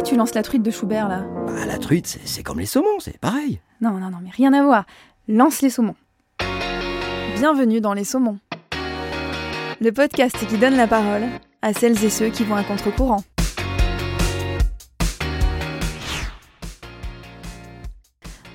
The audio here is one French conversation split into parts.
Pourquoi tu lances la truite de Schubert là? Bah, la truite, c'est c'est comme les saumons, c'est pareil. Non, non, non, mais rien à voir. Lance les saumons. Bienvenue dans Les Saumons. Le podcast qui donne la parole à celles et ceux qui vont à contre-courant.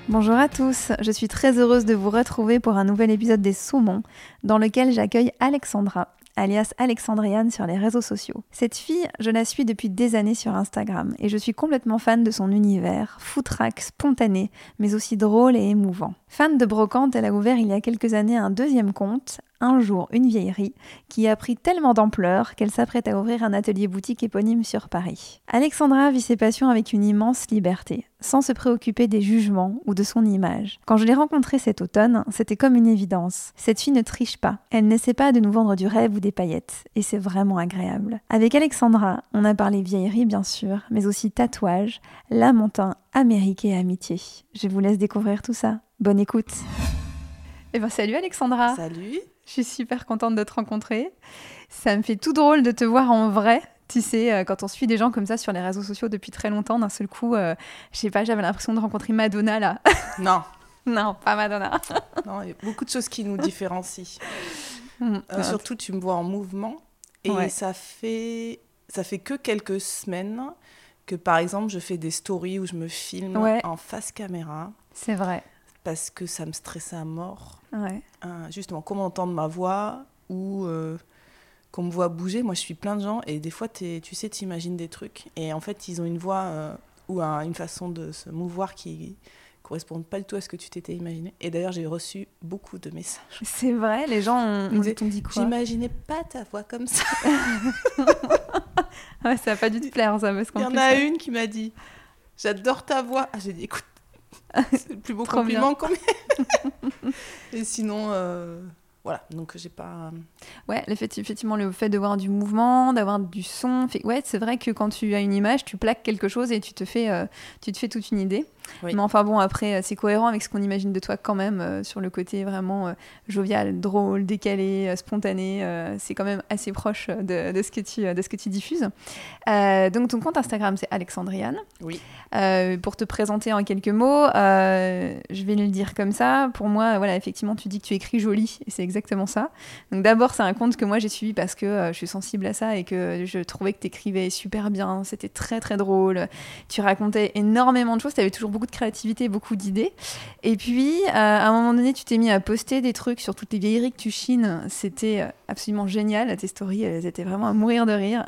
Bonjour à tous, je suis très heureuse de vous retrouver pour un nouvel épisode des Saumons dans lequel j'accueille Alexandra, alias Alexandriane sur les réseaux sociaux. Cette fille, je la suis depuis des années sur Instagram et je suis complètement fan de son univers, foutraque, spontané, mais aussi drôle et émouvant. Fan de brocante, elle a ouvert il y a quelques années un deuxième compte, un jour une vieillerie, qui a pris tellement d'ampleur qu'elle s'apprête à ouvrir un atelier boutique éponyme sur Paris. Alexandra vit ses passions avec une immense liberté, sans se préoccuper des jugements ou de son image. Quand je l'ai rencontrée cet automne, c'était comme une évidence. Cette fille ne triche pas, elle n'essaie pas de nous vendre du rêve ou des paillettes, et c'est vraiment agréable. Avec Alexandra, on a parlé vieillerie bien sûr, mais aussi tatouage, lamentin, Amérique et amitié. Je vous laisse découvrir tout ça. Bonne écoute. Eh ben salut Alexandra. Salut. Je suis super contente de te rencontrer. Ça me fait tout drôle de te voir en vrai. Tu sais, euh, quand on suit des gens comme ça sur les réseaux sociaux depuis très longtemps, d'un seul coup, euh, je sais pas, j'avais l'impression de rencontrer Madonna là. Non, non, pas Madonna. non, il y a beaucoup de choses qui nous différencient. Mm, Euh, surtout, tu me vois en mouvement et Ouais. ça fait ça fait que quelques semaines que, par exemple, je fais des stories où je me filme Ouais. en face caméra C'est vrai. Parce que ça me stressait à mort. Ouais. Hein, justement, comment entendre ma voix ou euh, qu'on me voit bouger. Moi, je suis plein de gens et des fois, tu sais, tu imagines des trucs et en fait, ils ont une voix euh, ou un- une façon de se mouvoir qui correspondent pas du tout à ce que tu t'étais imaginé. Et d'ailleurs, j'ai reçu beaucoup de messages. C'est vrai, les gens ont, dit quoi? J'imaginais pas ta voix comme ça. Ouais, ça va pas dû te plaire ça, parce Il y en plus, a une qui m'a dit J'adore ta voix. Ah, J'ai dit Écoute, c'est le plus beau Trop compliment qu'on m'ait. Et sinon, euh, voilà. Donc, j'ai pas. Ouais, l'effet- effectivement, le fait de voir du mouvement, d'avoir du son. fait- Ouais, c'est vrai que quand tu as une image, tu plaques quelque chose et tu te fais, euh, tu te fais toute une idée. Oui. Mais enfin bon, après, euh, c'est cohérent avec ce qu'on imagine de toi quand même, euh, sur le côté vraiment euh, jovial, drôle, décalé, euh, spontané. c'est quand même assez proche de, de ce, que tu, de ce que tu diffuses. Donc ton compte Instagram, c'est Alexandriane. Oui. Pour te présenter en quelques mots, je vais le dire comme ça. Pour moi, voilà, effectivement, tu dis que tu écris joli, et c'est exactement ça. Donc d'abord, c'est un compte que moi j'ai suivi parce que je suis sensible à ça et que je trouvais que tu écrivais super bien. C'était très très drôle. Tu racontais énormément de choses. Tu avais toujours beaucoup de créativité, beaucoup d'idées. Et puis, euh, à un moment donné, tu t'es mis à poster des trucs sur toutes les vieilleries que tu chines. C'était euh, absolument génial. Tes stories, elles étaient vraiment à mourir de rire.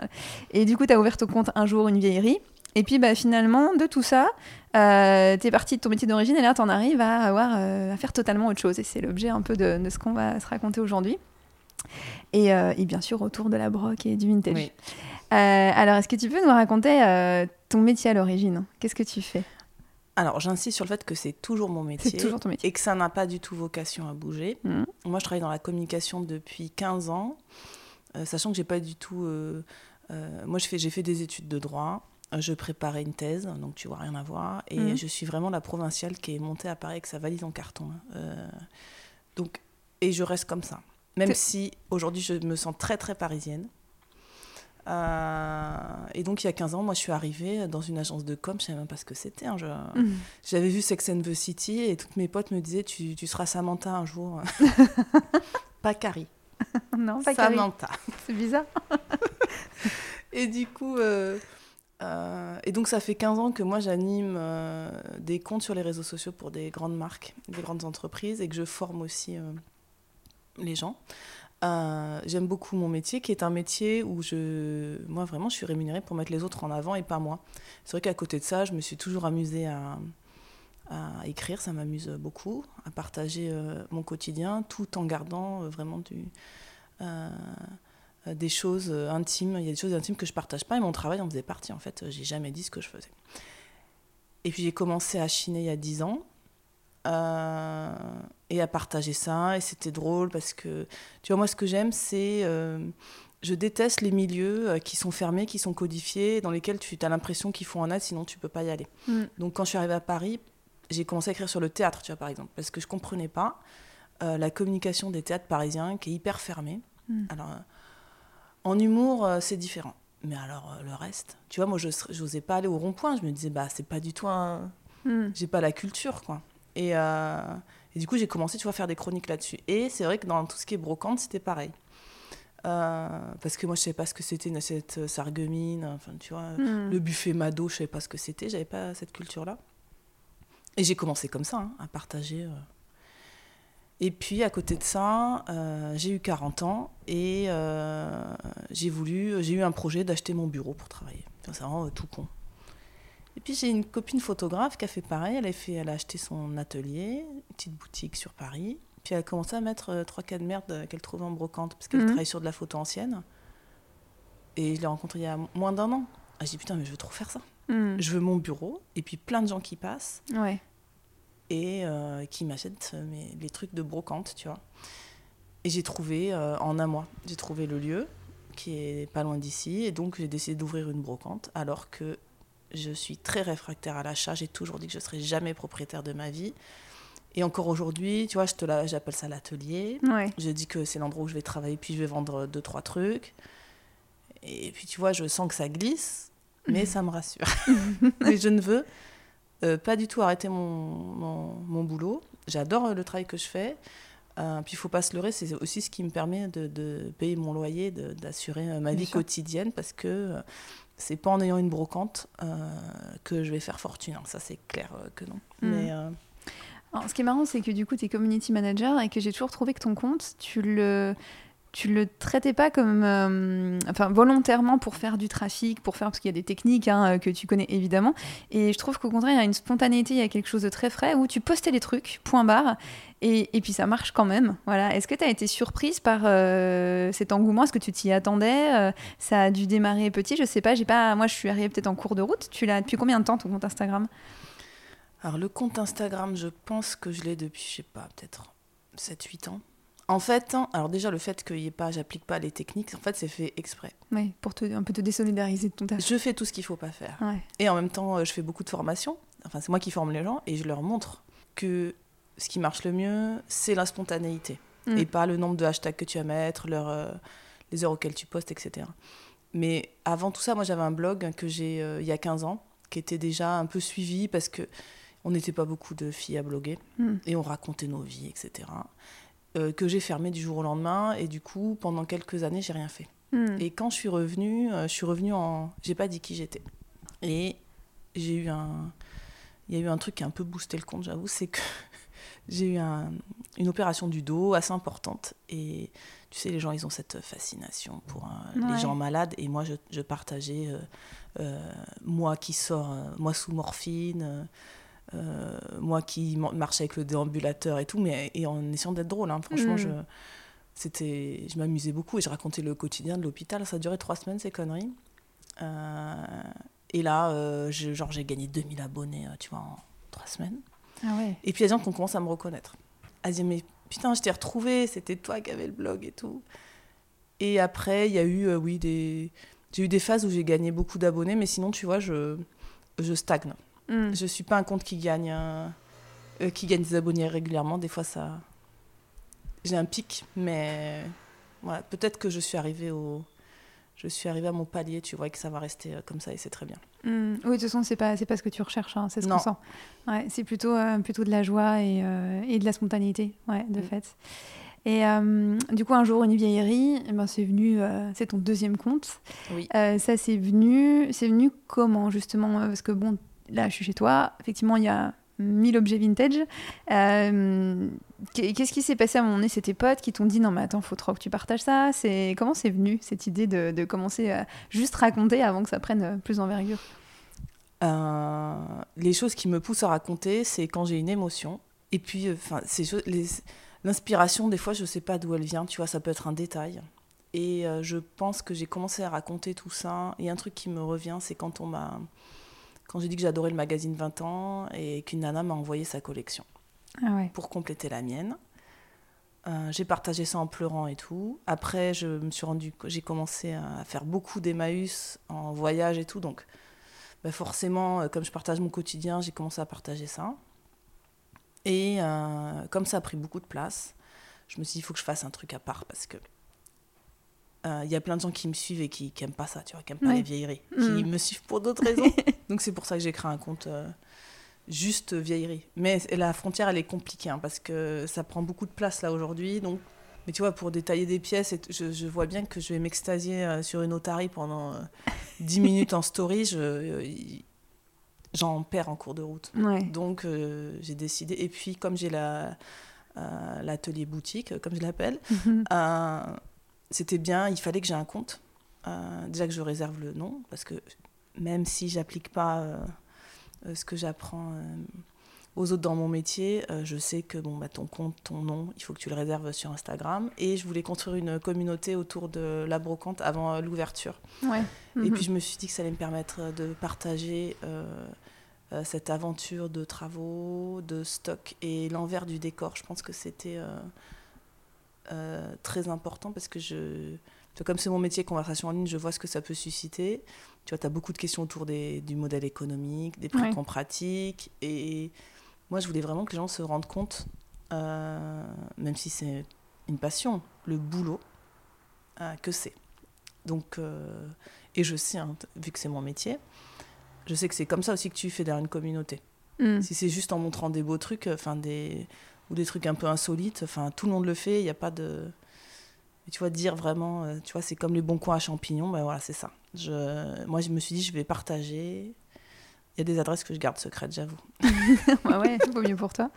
Et du coup, tu as ouvert ton compte un jour une vieillerie. Et puis bah, finalement, de tout ça, euh, t'es parti de ton métier d'origine et là, t'en arrives à, avoir, euh, à faire totalement autre chose. Et c'est l'objet un peu de, de ce qu'on va se raconter aujourd'hui. Et, euh, et bien sûr, autour de la broc et du vintage. Oui. Alors, est-ce que tu peux nous raconter ton métier à l'origine? Qu'est-ce que tu fais? Alors, j'insiste sur le fait que c'est toujours mon métier. C'est toujours ton métier. Et que ça n'a pas du tout vocation à bouger. Mhm. Moi, je travaille dans la communication depuis 15 ans, euh, sachant que j'ai pas du tout. euh, euh, moi, j'ai fait des études de droit. Je préparais une thèse, donc tu vois rien à voir. Et Mhm. je suis vraiment la provinciale qui est montée à Paris avec sa valise en carton. hein. Donc, et je reste comme ça. Même si aujourd'hui je me sens très très parisienne. Euh, et donc il y a 15 ans, moi je suis arrivée dans une agence de com, je savais même pas ce que c'était. hein, Mhm. j'avais vu Sex and the City et toutes mes potes me disaient tu, tu seras Samantha un jour. pas Carrie, Non, pas. Samantha. C'est bizarre. Et du coup, euh, euh, et donc ça fait 15 ans que moi j'anime euh, des comptes sur les réseaux sociaux pour des grandes marques, des grandes entreprises et que je forme aussi les gens. Euh, J'aime beaucoup mon métier qui est un métier où je, moi vraiment je suis rémunérée pour mettre les autres en avant et pas moi. C'est vrai qu'à côté de ça, je me suis toujours amusée à, écrire, ça m'amuse beaucoup, à partager euh, mon quotidien tout en gardant euh, vraiment des choses intimes. Il y a des choses intimes que je partage pas et mon travail en faisait partie. En fait, j'ai jamais dit ce que je faisais. Et puis j'ai commencé à chiner il y a 10 ans et à partager ça. Et c'était drôle parce que, tu vois, moi, ce que j'aime, c'est. euh, je déteste les milieux euh, qui sont fermés, qui sont codifiés, dans lesquels tu as l'impression qu'il faut en être, sinon tu peux pas y aller. Mm. Donc quand je suis arrivée à Paris, j'ai commencé à écrire sur le théâtre, tu vois, par exemple, parce que je comprenais pas euh, la communication des théâtres parisiens qui est hyper fermée. Mm. Alors, euh, en humour, euh, c'est différent. Mais alors, euh, le reste, tu vois, moi, je n'osais pas aller au rond-point. Je me disais, bah, c'est pas du tout un. Hmm. J'ai pas la culture, quoi. Et, euh, et du coup, j'ai commencé, tu vois, à faire des chroniques là-dessus. Et c'est vrai que dans tout ce qui est brocante, c'était pareil. Euh, parce que moi, je savais pas ce que c'était une assiette sargumine, enfin, tu vois, Hmm. le buffet Mado, je savais pas ce que c'était, j'avais pas cette culture-là. Et j'ai commencé comme ça, hein, à partager. euh. Et puis, à côté de ça, euh, j'ai eu 40 ans et euh, j'ai voulu, j'ai eu un projet d'acheter mon bureau pour travailler. Enfin, c'est vraiment euh, tout con. Et puis, j'ai une copine photographe qui a fait pareil. Elle a, fait, elle a acheté son atelier, une petite boutique sur Paris. Puis, elle a commencé à mettre euh, trois cas de merde qu'elle trouvait en brocante parce qu'elle Mhm. travaille sur de la photo ancienne. Et je l'ai rencontrée il y a moins d'un an. Ah, J'ai dit, putain, mais je veux trop faire ça. Hmm. Je veux mon bureau et puis plein de gens qui passent Ouais. et euh, qui m'achètent euh, mes- les trucs de brocante, tu vois. Et j'ai trouvé, euh, en un mois, j'ai trouvé le lieu qui est pas loin d'ici et donc j'ai décidé d'ouvrir une brocante alors que je suis très réfractaire à l'achat. J'ai toujours dit que je serais jamais propriétaire de ma vie. Et encore aujourd'hui, tu vois, je te la- j'appelle ça l'atelier. Ouais. Je dis que c'est l'endroit où je vais travailler, puis je vais vendre deux, trois trucs. Et puis, tu vois, je sens que ça glisse, mais ça me rassure. mais je ne veux euh, pas du tout arrêter mon, mon, mon boulot. J'adore euh, le travail que je fais. Euh, puis, il faut pas se leurrer, c'est aussi ce qui me permet de, de payer mon loyer, de- d'assurer euh, ma Bien vie sûr. quotidienne, parce que c'est pas en ayant une brocante euh, que je vais faire fortune. hein. Ça, c'est clair euh, que non. Mm. Mais euh, Alors, ce qui est marrant, c'est que du coup, tu es community manager et que j'ai toujours trouvé que ton compte, tu le, tu le traitais pas comme. euh, enfin, volontairement pour faire du trafic, pour faire. Parce qu'il y a des techniques hein, que tu connais évidemment. Et je trouve qu'au contraire, il y a une spontanéité, il y a quelque chose de très frais où tu postais les trucs, point barre. Et, et puis ça marche quand même. Voilà. Est-ce que tu as été surprise par euh, cet engouement? Est-ce que tu t'y attendais? Euh, Ça a dû démarrer petit, je sais pas. J'ai pas. Moi, je suis arrivée peut-être en cours de route. Tu l'as depuis combien de temps ton compte Instagram? Alors, le compte Instagram, je pense que je l'ai depuis, je sais pas, peut-être 7-8 ans. En fait, hein, alors déjà, le fait qu'il y ait pas, j'applique pas les techniques, en fait, c'est fait exprès. Oui, pour te, un peu te désolidariser de ton taf. Je fais tout ce qu'il faut pas faire. Ouais. Et en même temps, euh, je fais beaucoup de formations. Enfin, c'est moi qui forme les gens et je leur montre que ce qui marche le mieux, c'est la spontanéité. Mm. Et pas le nombre de hashtags que tu vas mettre, leur, euh, les heures auxquelles tu postes, etc. Mais avant tout ça, moi, j'avais un blog que j'ai euh, il y a 15 ans, qui était déjà un peu suivi parce que on n'était pas beaucoup de filles à bloguer Mm. et on racontait nos vies, etc. euh, que j'ai fermé du jour au lendemain et du coup, pendant quelques années, j'ai rien fait. Hmm. Et quand je suis revenue, euh, je suis revenue en. J'ai pas dit qui j'étais. Et j'ai eu un. Il y a eu un truc qui a un peu boosté le compte, j'avoue, c'est que j'ai eu un- une opération du dos assez importante. Et tu sais, les gens, ils ont cette fascination pour euh, Ouais. les gens malades. Et moi, je, je partageais moi qui sors, moi sous morphine. Euh, moi qui marche avec le déambulateur et tout, mais et en essayant d'être drôle. hein. Franchement, Mm. je, c'était, je m'amusais beaucoup et je racontais le quotidien de l'hôpital. Ça a duré trois semaines, ces conneries. Euh, et là, euh, je- genre, j'ai gagné 2000 abonnés, tu vois, en trois semaines. Ah ouais. Et puis, il y a des gens qui ont commencé à me reconnaître. À dire, mais putain, je t'ai retrouvé, c'était toi qui avais le blog et tout. Et après, il y a eu, oui, des... J'ai eu des phases où j'ai gagné beaucoup d'abonnés, mais sinon, tu vois, je, je stagne. Hmm. Je suis pas un compte qui gagne, euh, euh, qui gagne des abonnés régulièrement. Des fois, ça, j'ai un pic, mais voilà, peut-être que je suis arrivée au, je suis arrivée à mon palier, tu vois, et que ça va rester euh, comme ça et c'est très bien. Hmm. Oui, de toute façon, c'est pas, c'est pas ce que tu recherches, hein, c'est ce qu'on sent. Ouais, c'est plutôt, euh, plutôt de la joie et, euh, et de la spontanéité, ouais, de Mm. fait. Et euh, du coup, un jour, une vieillerie, eh ben, c'est venu, c'est ton deuxième compte. Oui. Ça, c'est venu, c'est venu comment justement? Parce que bon, là, je suis chez toi. Effectivement, il y a 1000 objets vintage. Euh, qu'est- Qu'est-ce qui s'est passé à un moment donné? C'est tes potes qui t'ont dit non mais attends, faut trop que tu partages ça. C'est comment c'est venu cette idée de, commencer à juste raconter avant que ça prenne euh, plus d'envergure? Euh, les choses qui me poussent à raconter, c'est quand j'ai une émotion. Et puis, euh, enfin, les- l'inspiration, des fois, je sais pas d'où elle vient. Tu vois, ça peut être un détail. Et euh, je pense que j'ai commencé à raconter tout ça. Et un truc qui me revient, c'est quand on m'a, quand j'ai dit que j'adorais le magazine 20 ans et qu'une nana m'a envoyé sa collection Ah ouais. pour compléter la mienne. Euh, j'ai partagé ça en pleurant et tout. Après, je me suis rendu, j'ai commencé à faire beaucoup d'Emmaüs en voyage et tout. Donc, bah forcément, euh, comme je partage mon quotidien, j'ai commencé à partager ça. Et euh, comme ça a pris beaucoup de place, je me suis dit, il faut que je fasse un truc à part parce que euh, il y a plein de gens qui me suivent et qui n'aiment pas ça, tu vois, qui n'aiment pas les vieilleries, qui me suivent pour d'autres raisons. Donc c'est pour ça que j'ai créé un compte euh, juste vieillerie. Mais la frontière, elle est compliquée hein, parce que ça prend beaucoup de place là aujourd'hui. Donc, mais tu vois, pour détailler des pièces, et je, je vois bien que je vais m'extasier euh, sur une otarie pendant euh, 10 minutes en story. Je, euh, y- j'en perds en cours de route. Ouais. Donc euh, j'ai décidé. Et puis comme j'ai la euh, l'atelier boutique, euh, comme je l'appelle, Mhm. euh, c'était bien. Il fallait que j'ai un compte. Euh, déjà que je réserve le nom, parce que même si j'applique pas euh, euh, ce que j'apprends euh, aux autres dans mon métier, je sais que bon bah ton compte, ton nom, il faut que tu le réserves sur Instagram. Et je voulais construire une communauté autour de la brocante avant l'ouverture. Ouais. Et Mhm. puis je me suis dit que ça allait me permettre de partager cette aventure de travaux, de stock et l'envers du décor. Je pense que c'était euh, euh, très important parce que je, comme c'est mon métier conversation en ligne, je vois ce que ça peut susciter. Tu vois, tu as beaucoup de questions autour des, du modèle économique, des prix Ouais. qu'on pratique. Et moi, je voulais vraiment que les gens se rendent compte, euh, même si c'est une passion, le boulot euh, que c'est. Donc, euh, et je sais, hein, vu que c'est mon métier, je sais que c'est comme ça aussi que tu fédères une communauté. Mm. Si c'est juste en montrant des beaux trucs, enfin des ou des trucs un peu insolites, enfin tout le monde le fait, il n'y a pas de mais tu vois dire vraiment euh, tu vois c'est comme les bons coins à champignons, ben voilà, c'est ça. Je moi je me suis dit je vais partager il y a des adresses que je garde secrètes, j'avoue. ouais, ouais, vaut mieux pour toi.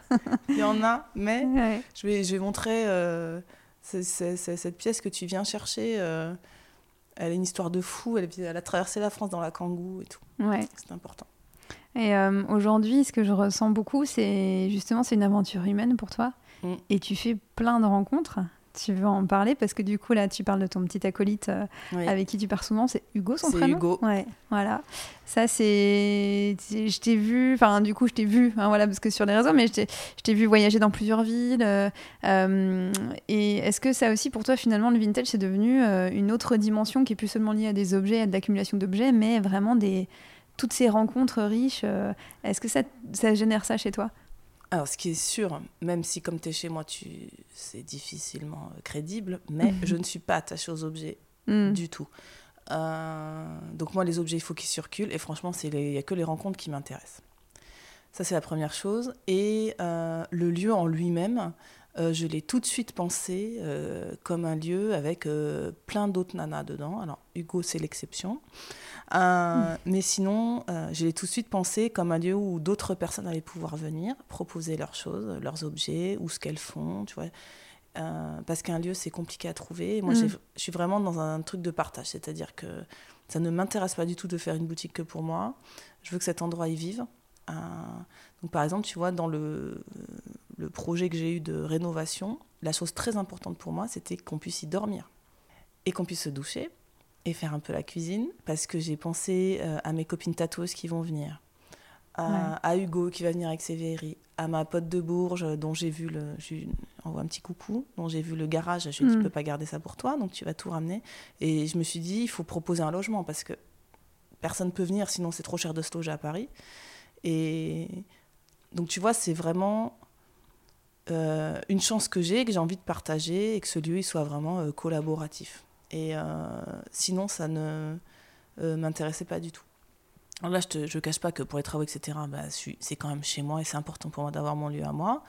Il y en a, mais Ouais. je vais, je vais montrer euh, c'est- c'est- c'est- cette pièce que tu viens chercher. euh, elle a une histoire de fou. Elle, a traversé la France dans la Kangoo et tout. Ouais. C'est important. Et euh, aujourd'hui, ce que je ressens beaucoup, c'est justement, c'est une aventure humaine pour toi. Mm. Et tu fais plein de rencontres. Tu veux en parler parce que du coup, là, tu parles de ton petit acolyte euh, Oui. avec qui tu pars souvent. C'est Hugo, son C'est prénom Hugo. Ouais, voilà. Ça, c'est. c'est- Je t'ai vu. Enfin, du coup, je t'ai vu, hein, voilà, parce que sur les réseaux, mais je t'ai vu voyager dans plusieurs villes. euh, euh, et est-ce que ça aussi, pour toi, finalement, le vintage, c'est devenu une autre dimension qui est plus seulement liée à des objets, à de l'accumulation d'objets, mais vraiment des. Toutes ces rencontres riches, est-ce que ça, ça génère ça chez toi? Alors, ce qui est sûr, même si comme tu es chez moi, tu... c'est difficilement euh, crédible, mais Mhm. je ne suis pas attachée aux objets Mm. du tout. Euh, donc moi, les objets, il faut qu'ils circulent. Et franchement, il n'y a que les rencontres qui m'intéressent. Ça, c'est la première chose. Et euh, le lieu en lui-même, euh, je l'ai tout de suite pensé euh, comme un lieu avec euh, plein d'autres nanas dedans. Alors, Hugo, c'est l'exception. Euh, Mais sinon, je l'ai tout de suite pensé comme un lieu où d'autres personnes allaient pouvoir venir, proposer leurs choses, leurs objets, ou ce qu'elles font, tu vois. Parce qu'un lieu, c'est compliqué à trouver. Et moi, Mm. j'ai- je suis vraiment dans un truc de partage. C'est-à-dire que ça ne m'intéresse pas du tout de faire une boutique que pour moi. Je veux que cet endroit y vive. Donc, par exemple, tu vois, dans le, le projet que j'ai eu de rénovation, la chose très importante pour moi, c'était qu'on puisse y dormir et qu'on puisse se doucher et faire un peu la cuisine parce que j'ai pensé euh, à mes copines tatoueuses qui vont venir, à, Ouais. à Hugo qui va venir avec ses vieilleries, à ma pote de Bourges euh, dont j'ai vu le. Je envoie un petit coucou, dont j'ai vu le garage. Je lui ai dit, Mm. tu peux pas garder ça pour toi, donc tu vas tout ramener. Et je me suis dit, il faut proposer un logement parce que personne peut venir, sinon c'est trop cher de se loger à Paris. Et donc tu vois, c'est vraiment euh, une chance que j'ai, que j'ai envie de partager et que ce lieu il soit vraiment euh, collaboratif. Et euh, sinon, ça ne m'intéressait pas du tout. Là, je ne cache pas que pour les travaux, etc., bah, c'est quand même chez moi et c'est important pour moi d'avoir mon lieu à moi.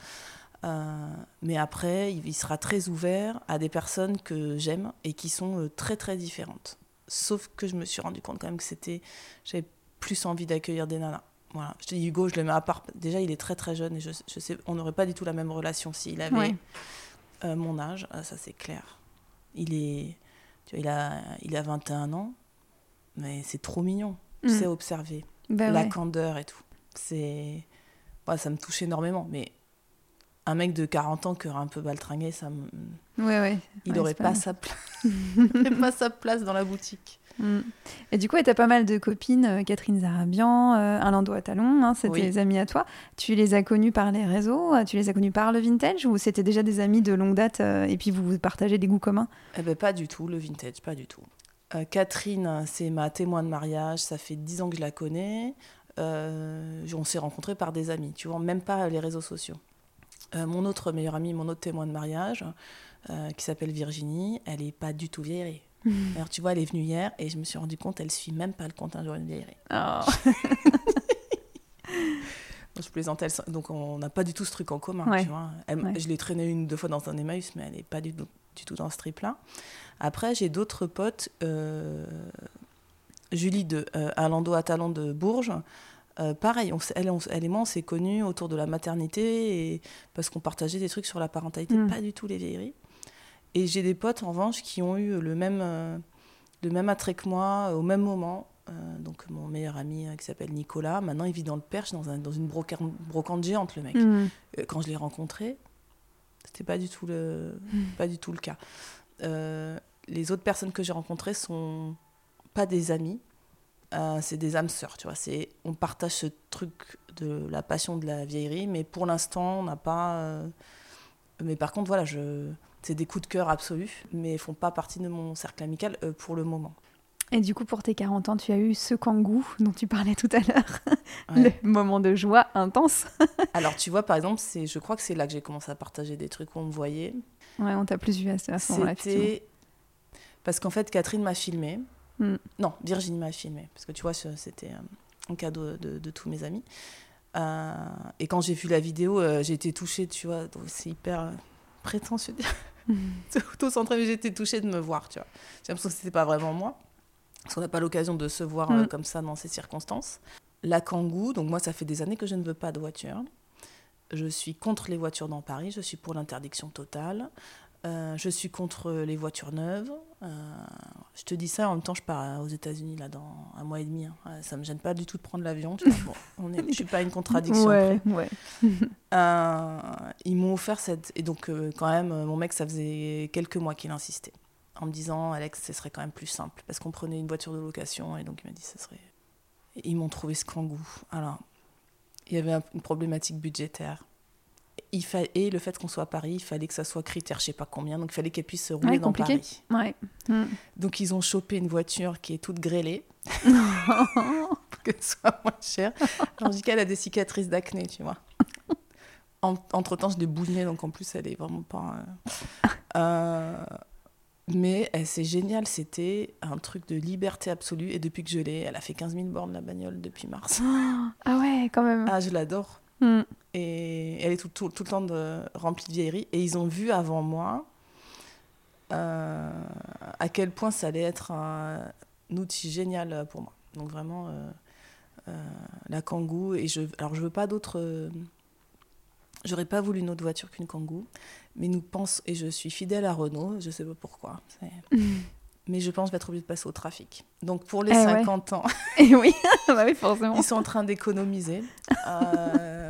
Mais après, il, il sera très ouvert à des personnes que j'aime et qui sont très très différentes. Sauf que je me suis rendu compte quand même que c'était, j'avais plus envie d'accueillir des nanas. Voilà. Je te dis Hugo, je le mets à part. Déjà, il est très très jeune et je, je sais, on n'aurait pas du tout la même relation s'il avait Ouais. euh, mon âge. Ah, ça c'est clair. Il est, tu vois, il a, il a 21 ans, mais c'est trop mignon. Mm. Tu sais observer Bah la ouais. candeur et tout. C'est, ouais, ça me touche énormément. Mais un mec de 40 ans qui aurait un peu baltringué, ça me... Ouais, ouais. il n'aurait pas, pas- sa place. pas sa place dans la boutique. Mm. Et du coup, tu as pas mal de copines, euh, Catherine Zarabian, euh, Alain Talon, hein, c'est Oui. tes amis à toi. Tu les as connus par les réseaux, euh, tu les as connus par le vintage ou c'était déjà des amis de longue date euh, et puis vous partagez des goûts communs? Eh ben, pas du tout, le vintage, pas du tout. Euh, Catherine, c'est ma témoin de mariage, ça fait 10 ans que je la connais. On s'est rencontrés par des amis, tu vois, même pas les réseaux sociaux. Mon autre meilleure amie, mon autre témoin de mariage, qui s'appelle Virginie, elle est pas du tout vieillerie. Alors, tu vois, elle est venue hier et je me suis rendu compte, elle suit même pas le compte un jour une vieillerie. Oh. je plaisantais, elle- donc on n'a pas du tout ce truc en commun, Ouais. tu vois. Elle- Ouais. Je l'ai traînée une, deux fois dans un Emmaüs, mais elle n'est pas du tout, du tout dans ce trip-là. Après, j'ai d'autres potes, euh, Julie de euh, à Lando à Talon de Bourges. euh, pareil, on elle, on- elle et moi, on s'est connus autour de la maternité et parce qu'on partageait des trucs sur la parentalité, Mm. pas du tout les vieilleries. Et j'ai des potes, en revanche, qui ont eu le même, euh, le même attrait que moi euh, au même moment. Euh, donc, mon meilleur ami euh, qui s'appelle Nicolas, maintenant il vit dans le Perche, dans, un- dans une broca- brocante géante, le mec. Mm. Euh, Quand je l'ai rencontré, c'était pas du tout le, Mm. pas du tout le cas. Les autres personnes que j'ai rencontrées sont pas des amis, euh, c'est des âmes sœurs, tu vois. C'est, on partage ce truc de la passion de la vieillerie, mais pour l'instant, on n'a pas. euh, Mais par contre, voilà, je, c'est des coups de cœur absolus, mais ils font pas partie de mon cercle amical euh, pour le moment. Et du coup, pour tes 40 ans, tu as eu ce kangou dont tu parlais tout à l'heure. Ouais. Le moment de joie intense. Alors, tu vois, par exemple, c'est, je crois que c'est là que j'ai commencé à partager des trucs où on me voyait. Ouais, on t'a plus vu à ce, moment-là. C'était parce qu'en fait, Catherine m'a filmé. Mm. Non, Virginie m'a filmé. Parce que tu vois, c'était euh, un cadeau de, de tous mes amis. Euh, et quand j'ai vu la vidéo, j'ai été touchée, tu vois. C'est hyper prétentieux de dire. Auto-centré, mais été touchée de me voir, tu vois. J'ai l'impression que c'était pas vraiment moi. Parce qu'on n'a pas l'occasion de se voir euh, Mm. comme ça dans ces circonstances. La Kangoo, donc moi, ça fait des années que je ne veux pas de voiture. Je suis contre les voitures dans Paris, je suis pour l'interdiction totale. Euh, je suis contre les voitures neuves. Euh, je te dis ça, en même temps, je pars aux États-Unis là dans un mois et demi. hein. Euh, Ça me gêne pas du tout de prendre l'avion. Bon, on est, je suis pas une contradiction. Ouais, ouais. Euh, ils m'ont offert cette. Et donc, quand même, mon mec, ça faisait quelques mois qu'il insistait. En me disant, Alex, ce serait quand même plus simple. Parce qu'on prenait une voiture de location. Et donc, il m'a dit, ce serait. Et ils m'ont trouvé ce kangou. Alors, il y avait un- une problématique budgétaire. Il fa... Et le fait qu'on soit à Paris, il fallait que ça soit critère, je sais pas combien. Donc, il fallait qu'elle puisse se rouler Ouais, dans compliqué. Paris. Ouais. Mm. Donc, ils ont chopé une voiture qui est toute grêlée. pour que ce soit moins cher. Angelica, elle a des cicatrices d'acné, tu vois. En- Entre-temps, je l'ai bougnée, donc en plus, elle est vraiment pas... euh, euh, Mais c'est génial, c'était un truc de liberté absolue. Et depuis que je l'ai, elle a fait 15 000 bornes, la bagnole, depuis mars. Ah ouais, quand même. Ah, je l'adore. Mm. Et elle est tout, tout- tout le temps de, remplie de vieillerie. Et ils ont vu avant moi euh, à quel point ça allait être un, outil génial pour moi. Donc vraiment, euh, euh, la Kangoo. Et je, alors, je veux pas d'autres. J'aurais pas voulu une autre voiture qu'une Kangoo. Mais nous pense et je suis fidèle à Renault, je sais pas pourquoi. Mais je pense être obligée de passer au trafic. Donc pour les Eh ouais. 50 ans, Et oui, bah oui, forcément. ils sont en train d'économiser euh,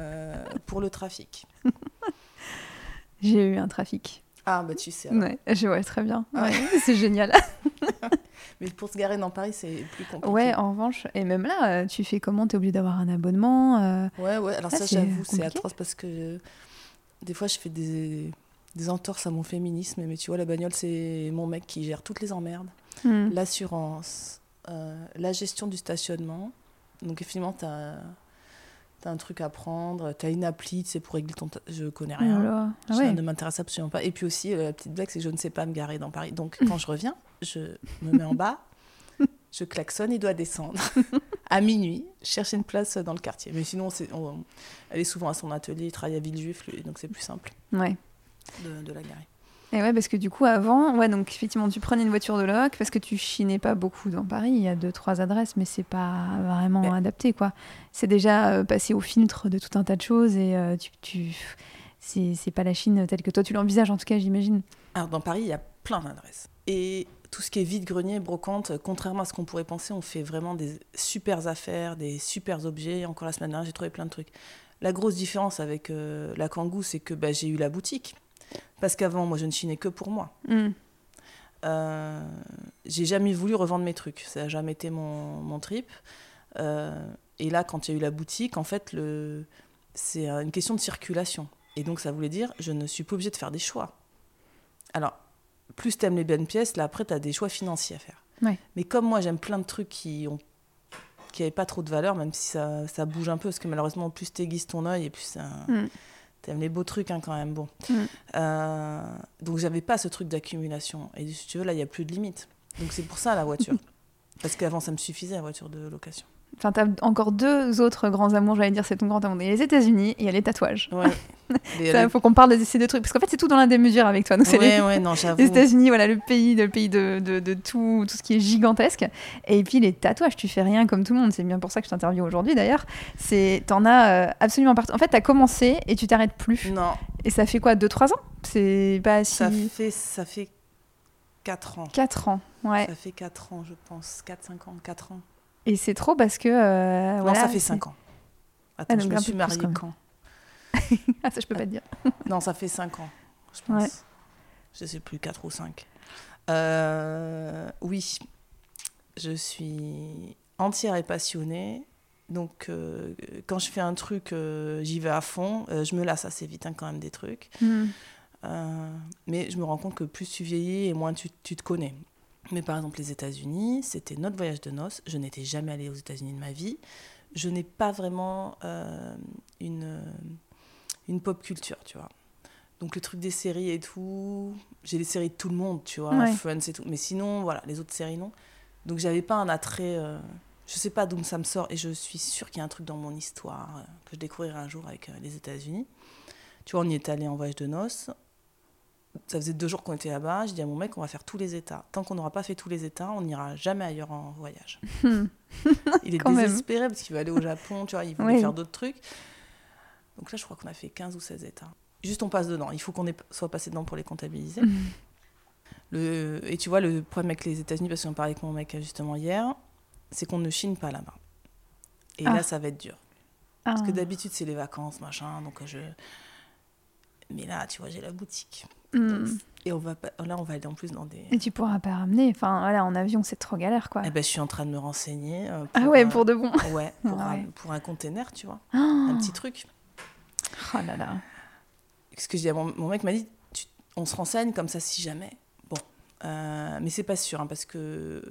pour le trafic. J'ai eu un trafic. Ah, bah tu sais. alors. Ouais, je vois très bien. Ouais. Ouais, c'est génial. Mais pour se garer dans Paris, c'est plus compliqué. Ouais, en revanche, et même là, euh, tu fais comment? T'es obligé d'avoir un abonnement euh, ouais, ouais. Alors Ah, ça, j'avoue, c'est atroce parce que des fois, je fais des, des entorses à mon féminisme. Mais tu vois, la bagnole, c'est mon mec qui gère toutes les emmerdes. hmm. L'assurance, euh, la gestion du stationnement. Donc, effectivement, tu as, un truc à prendre. Tu as une appli, sais, pour régler ton... Je connais Oh rien. Ah Ça ne m'intéresse absolument pas. Et puis aussi, euh, la petite blague, c'est que je ne sais pas me garer dans Paris. Donc, quand je reviens, je me mets en bas, je klaxonne, il doit descendre. à minuit, chercher une place dans le quartier. Mais sinon, c'est, on- elle est souvent à son atelier, il travaille à Villejuif, donc c'est plus simple Ouais. de, de la garer. Et ouais, parce que du coup, avant, ouais, donc effectivement, tu prenais une voiture de loc parce que tu chinais pas beaucoup dans Paris. Il y a deux, trois adresses, mais c'est pas vraiment adapté, quoi. C'est déjà euh, passé au filtre de tout un tas de choses et euh, tu, tu... c'est c'est pas la Chine telle que toi tu l'envisages, en tout cas, j'imagine. Alors, dans Paris, il y a plein d'adresses. Et tout ce qui est vide-grenier, brocante, contrairement à ce qu'on pourrait penser, on fait vraiment des super affaires, des super objets. Encore la semaine dernière, j'ai trouvé plein de trucs. La grosse différence avec euh, la Kangoo, c'est que bah, j'ai eu la boutique. Parce qu'avant, moi, je ne chinais que pour moi. Hmm. Euh, j'ai jamais voulu revendre mes trucs. Ça n'a jamais été mon, mon trip. Euh, et là, quand il y a eu la boutique, en fait, le... c'est euh, une question de circulation. Et donc, ça voulait dire, je ne suis pas obligée de faire des choix. Alors, plus tu aimes les bonnes pièces, là, après, tu as des choix financiers à faire. Ouais. Mais comme moi, j'aime plein de trucs qui ont qui n'avaient pas trop de valeur, même si ça, ça bouge un peu, parce que malheureusement, plus tu aiguises ton œil, et plus ça... Mm. T'aimes les beaux trucs hein, quand même, bon. Mm. Euh, donc j'avais pas ce truc d'accumulation. Et si tu veux, là, il n'y a plus de limite. Donc c'est pour ça la voiture. Parce qu'avant, ça me suffisait la voiture de location. Enfin, t'as encore deux autres grands amours, j'allais dire, c'est ton grand amour. Il y a les États-Unis et il y a les tatouages. Ouais. Il faut qu'on parle de ces deux trucs. Parce qu'en fait, c'est tout dans la démesure avec toi. Donc, c'est ouais, les, ouais, non, j'avoue. les États-Unis, voilà, le pays, de, le pays de, de, de tout, tout ce qui est gigantesque. Et puis les tatouages, tu fais rien comme tout le monde. C'est bien pour ça que je t'interviewe aujourd'hui d'ailleurs. C'est, T'en as euh, absolument partout. En fait, t'as commencé et tu t'arrêtes plus. Non, Et ça fait quoi 2-3 ans? C'est pas si. ça fait, ça fait 4 ans. 4 ans. Ouais. Ça fait 4 ans, je pense. 4-5 ans, 4 ans. Et c'est trop parce que. euh, non, voilà, ça fait c'est- 5 ans. Attends, Ah, je me suis mariée quand quand Ah, ça, je peux pas te dire. Non, ça fait 5 ans, je pense. Ouais. Je sais plus, 4 ou 5. oui, je suis entière et passionnée. Donc, euh, quand je fais un truc, euh, j'y vais à fond. Euh, je me lasse assez vite, hein, quand même, des trucs. Hmm. Euh, mais je me rends compte que plus tu vieillis et moins tu, tu te connais. Mais par exemple, les États-Unis, c'était notre voyage de noces. Je n'étais jamais allée aux États-Unis de ma vie. Je n'ai pas vraiment euh, une, euh, une pop culture, tu vois. Donc le truc des séries et tout, j'ai les séries de tout le monde, tu vois, Ouais. Friends et tout. Mais sinon, voilà, les autres séries, non. Donc j'avais pas un attrait. euh, je sais pas d'où ça me sort et je suis sûre qu'il y a un truc dans mon histoire euh, que je découvrirai un jour avec les États-Unis. Tu vois, on y est allé en voyage de noces. Ça faisait deux jours qu'on était là-bas. Je dis à mon mec, on va faire tous les États. Tant qu'on n'aura pas fait tous les États, on n'ira jamais ailleurs en voyage. Il est même. désespéré parce qu'il veut aller au Japon, tu vois, il Oui. faire d'autres trucs. Donc là, je crois qu'on a fait 15 ou 16 États. Juste, on passe dedans. Il faut qu'on soit passé dedans pour les comptabiliser. Le... Et tu vois, le problème avec les États-Unis, parce qu'on parlait avec mon mec justement hier, c'est qu'on ne chine pas là-bas. Et Ah. là, ça va être dur. Parce que Ah. d'habitude, c'est les vacances, machin. Donc je. Mais là, tu vois, j'ai la boutique. Hmm. Et on va pas... là, on va aller en plus dans des. Et tu pourras pas ramener. Enfin, voilà, en avion, c'est trop galère, quoi. Eh ben, je suis en train de me renseigner. euh, ah ouais, pour de bon. Ouais, pour, Ah un, ouais. pour un container, tu vois. Oh, Un petit truc. oh là là. Ce que je dis à mon, mon mec m'a dit, tu- on se renseigne comme ça si jamais. Bon, Euh, mais c'est pas sûr hein, parce que euh,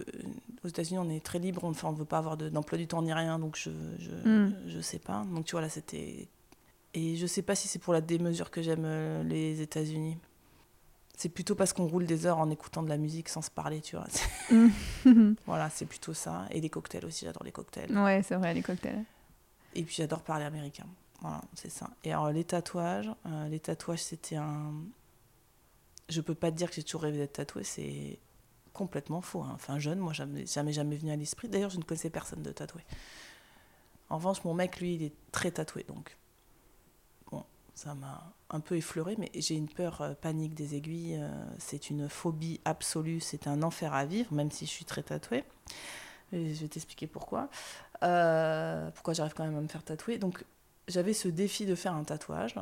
aux États-Unis on est très libre, on enfin, on veut pas avoir de- d'emploi du temps ni rien, donc je je, Mm. je sais pas. Donc tu vois là c'était et je sais pas si c'est pour la démesure que j'aime euh, les États-Unis. C'est plutôt parce qu'on roule des heures en écoutant de la musique sans se parler, tu vois. Hmm. voilà, c'est plutôt ça. Et les cocktails aussi, j'adore les cocktails. ouais, c'est vrai, les cocktails. Et puis j'adore parler américain. Voilà, c'est ça. Et alors les tatouages, euh, les tatouages c'était un. Je peux pas te dire que j'ai toujours rêvé d'être tatoué, c'est complètement faux. hein. Enfin jeune, moi jamais jamais jamais venu à l'esprit. D'ailleurs, je ne connaissais personne de tatoué. En revanche, mon mec, lui, il est très tatoué, donc ça m'a un peu effleuré, mais j'ai une peur euh, panique des aiguilles. euh, c'est une phobie absolue, c'est un enfer à vivre, même si je suis très tatouée. Et je vais t'expliquer pourquoi. Euh, pourquoi j'arrive quand même à me faire tatouer. Donc j'avais ce défi de faire un tatouage.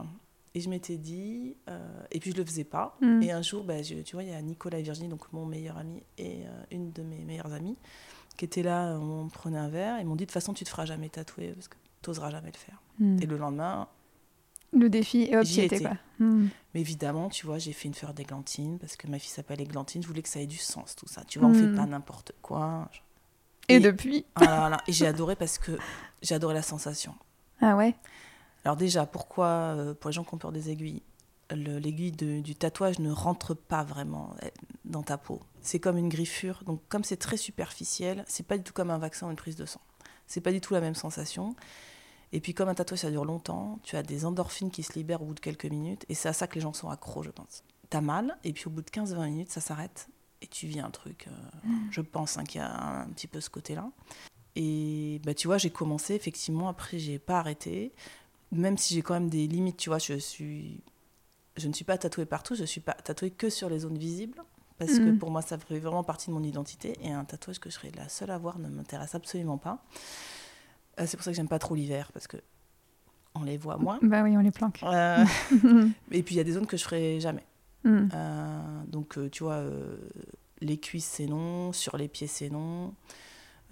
Et je m'étais dit, euh, et puis je le faisais pas. Hmm. Et un jour, bah, je- tu vois, il y a Nicolas et Virginie, donc mon meilleur ami et euh, une de mes meilleures amies, qui étaient là, on prenait un verre, et ils m'ont dit, de toute façon, tu te feras jamais tatouer, parce que tu n'oseras jamais le faire. Hmm. Et le lendemain, Le défi, et hop, J'y étais, quoi. Hmm. mais évidemment, tu vois, j'ai fait une fleur d'églantine, parce que ma fille s'appelle Églantine, je voulais que ça ait du sens, tout ça. Tu vois, on fait Hmm. pas n'importe quoi. Et, Et- depuis Ah là là, et j'ai adoré parce que j'ai adoré la sensation. Ah ouais Alors déjà, pourquoi, euh, pour les gens qui ont peur des aiguilles, le- l'aiguille du tatouage ne rentre pas vraiment euh, dans ta peau? C'est comme une griffure. Donc comme c'est très superficiel, c'est pas du tout comme un vaccin ou une prise de sang. C'est pas du tout la même sensation. Et puis comme un tatouage ça dure longtemps, tu as des endorphines qui se libèrent au bout de quelques minutes. Et c'est à ça que les gens sont accros, je pense. T'as mal, et puis au bout de 15-20 minutes, ça s'arrête. Et tu vis un truc, euh, je pense hein, qu'il y a un, petit peu ce côté-là. Et bah, tu vois, j'ai commencé, effectivement, après j'ai pas arrêté même si j'ai quand même des limites, tu vois, je suis, je ne suis pas tatouée partout, je suis pas tatouée que sur les zones visibles, parce que Mhm. pour moi, ça fait vraiment partie de mon identité, et un tatouage que je serais la seule à voir ne m'intéresse absolument pas. Euh, c'est pour ça que j'aime pas trop l'hiver, parce que on les voit moins. Bah oui, on les planque. Euh, et puis il y a des zones que je ferai jamais. Hmm. Euh, donc, euh, tu vois, euh, les cuisses, c'est non. Sur les pieds, c'est non.